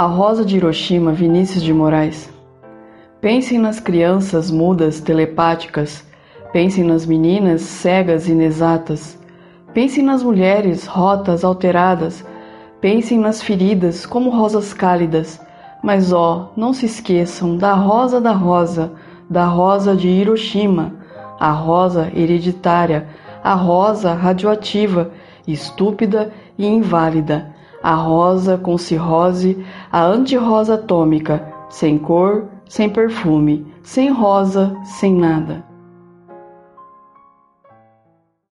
A Rosa de Hiroshima, Vinícius de Moraes. Pensem nas crianças mudas, telepáticas. Pensem nas meninas cegas inexatas. Pensem nas mulheres rotas, alteradas. Pensem nas feridas como rosas cálidas. Mas ó, não se esqueçam da rosa da rosa, da rosa de Hiroshima, a rosa hereditária, a rosa radioativa, estúpida e inválida a rosa com cirrose, a antirrosa atômica, sem cor, sem perfume, sem rosa, sem nada.